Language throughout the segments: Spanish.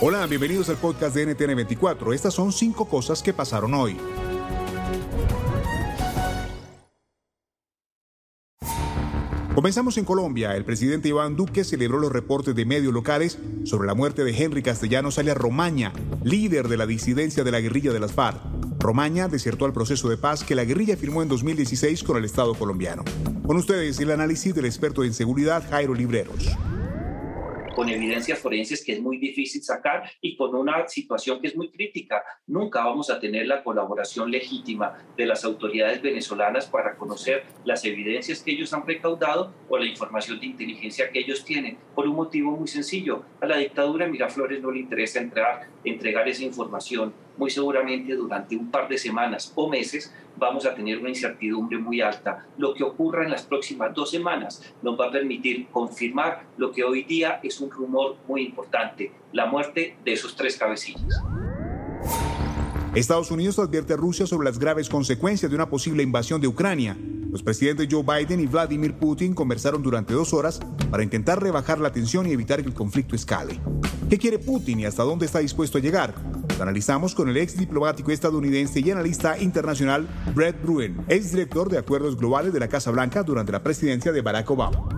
Hola, bienvenidos al podcast de NTN 24. Estas son cinco cosas que pasaron hoy. Comenzamos en Colombia. El presidente Iván Duque celebró los reportes de medios locales sobre la muerte de Henry Castellanos alias Romaña, líder de la disidencia de la guerrilla de las FARC. Romaña desertó al proceso de paz que la guerrilla firmó en 2016 con el Estado colombiano. Con ustedes el análisis del experto en seguridad Jairo Libreros con evidencias forenses que es muy difícil sacar y con una situación que es muy crítica. Nunca vamos a tener la colaboración legítima de las autoridades venezolanas para conocer las evidencias que ellos han recaudado o la información de inteligencia que ellos tienen, por un motivo muy sencillo. A la dictadura Miraflores no le interesa entrar, entregar esa información muy seguramente durante un par de semanas o meses vamos a tener una incertidumbre muy alta. Lo que ocurra en las próximas dos semanas nos va a permitir confirmar lo que hoy día es un rumor muy importante, la muerte de esos tres cabecillas. Estados Unidos advierte a Rusia sobre las graves consecuencias de una posible invasión de Ucrania. Los presidentes Joe Biden y Vladimir Putin conversaron durante dos horas para intentar rebajar la tensión y evitar que el conflicto escale. ¿Qué quiere Putin y hasta dónde está dispuesto a llegar? Analizamos con el ex diplomático estadounidense y analista internacional Brett Bruen, ex director de acuerdos globales de la Casa Blanca durante la presidencia de Barack Obama.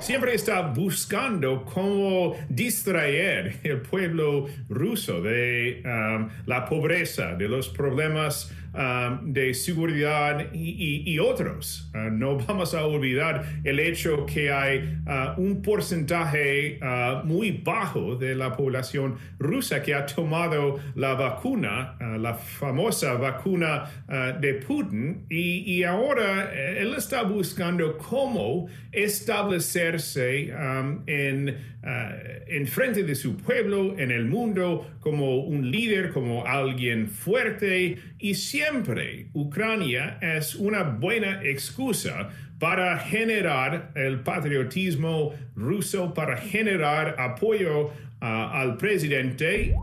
Siempre está buscando cómo distraer el pueblo ruso de um, la pobreza, de los problemas Um, de seguridad y, otros. Uh, no vamos a olvidar el hecho que hay uh, un porcentaje uh, muy bajo de la población rusa que ha tomado la vacuna, la famosa vacuna de Putin, y, ahora eh, él está buscando cómo establecerse um, en, en frente de su pueblo, en el mundo, como un líder, como alguien fuerte y siempre Ucrania es una buena excusa para generar el patriotismo ruso, para generar apoyo ah, al presidente.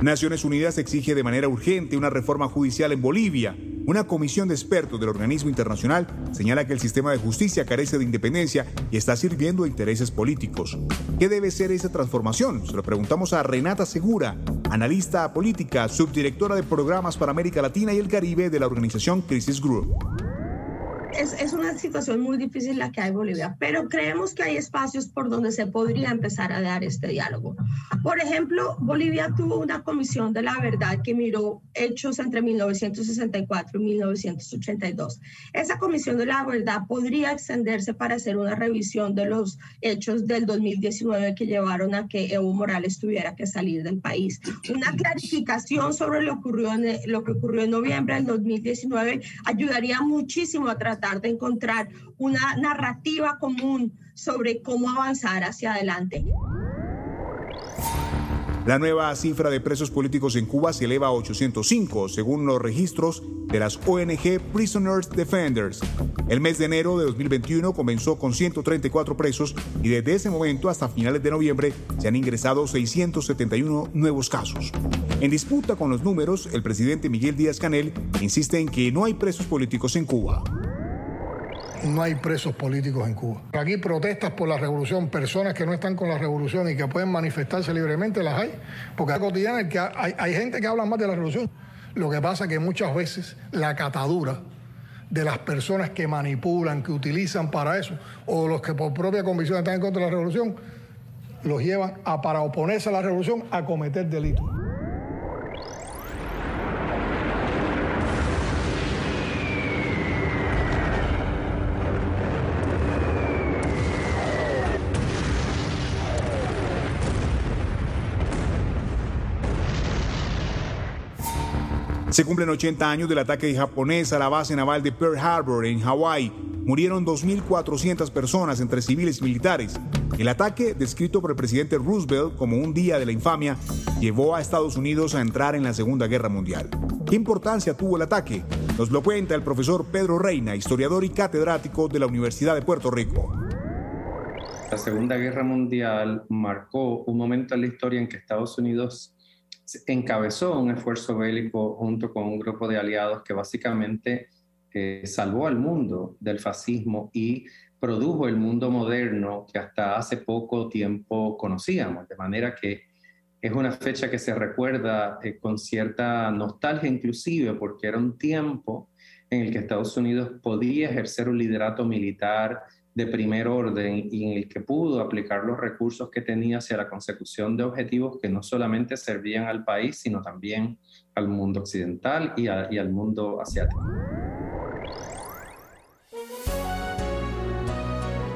Naciones Unidas exige de manera urgente una reforma judicial en Bolivia. Una comisión de expertos del organismo internacional señala que el sistema de justicia carece de independencia y está sirviendo a intereses políticos. ¿Qué debe ser esa transformación? Se lo preguntamos a Renata Segura, analista política, subdirectora de programas para América Latina y el Caribe de la organización Crisis Group es, una situación muy difícil la que hay en Bolivia, pero creemos que hay espacios por donde se podría empezar a dar este diálogo. Por ejemplo, Bolivia tuvo una comisión de la verdad que miró hechos entre 1964 y 1982. Esa comisión de la verdad podría extenderse para hacer una revisión de los hechos del 2019 que llevaron a que Evo Morales tuviera que salir del país. Una clarificación sobre lo, ocurrió en, lo que ocurrió en noviembre del 2019 ayudaría muchísimo a tratar de encontrar una narrativa común sobre cómo avanzar hacia adelante. La nueva cifra de presos políticos en Cuba se eleva a 805, según los registros de las ONG Prisoners Defenders. El mes de enero de 2021 comenzó con 134 presos y desde ese momento hasta finales de noviembre se han ingresado 671 nuevos casos. En disputa con los números, el presidente Miguel Díaz Canel insiste en que no hay presos políticos en Cuba no hay presos políticos en Cuba. Aquí protestas por la revolución, personas que no están con la revolución y que pueden manifestarse libremente, las hay, porque es cotidiana que hay, hay gente que habla más de la revolución. Lo que pasa es que muchas veces la catadura de las personas que manipulan, que utilizan para eso, o los que por propia convicción están en contra de la revolución, los llevan a, para oponerse a la revolución, a cometer delitos. Se cumplen 80 años del ataque japonés a la base naval de Pearl Harbor en Hawái. Murieron 2.400 personas entre civiles y militares. El ataque, descrito por el presidente Roosevelt como un día de la infamia, llevó a Estados Unidos a entrar en la Segunda Guerra Mundial. ¿Qué importancia tuvo el ataque? Nos lo cuenta el profesor Pedro Reina, historiador y catedrático de la Universidad de Puerto Rico. La Segunda Guerra Mundial marcó un momento en la historia en que Estados Unidos encabezó un esfuerzo bélico junto con un grupo de aliados que básicamente eh, salvó al mundo del fascismo y produjo el mundo moderno que hasta hace poco tiempo conocíamos, de manera que es una fecha que se recuerda eh, con cierta nostalgia inclusive porque era un tiempo en el que Estados Unidos podía ejercer un liderato militar de primer orden y en el que pudo aplicar los recursos que tenía hacia la consecución de objetivos que no solamente servían al país, sino también al mundo occidental y, y al mundo asiático.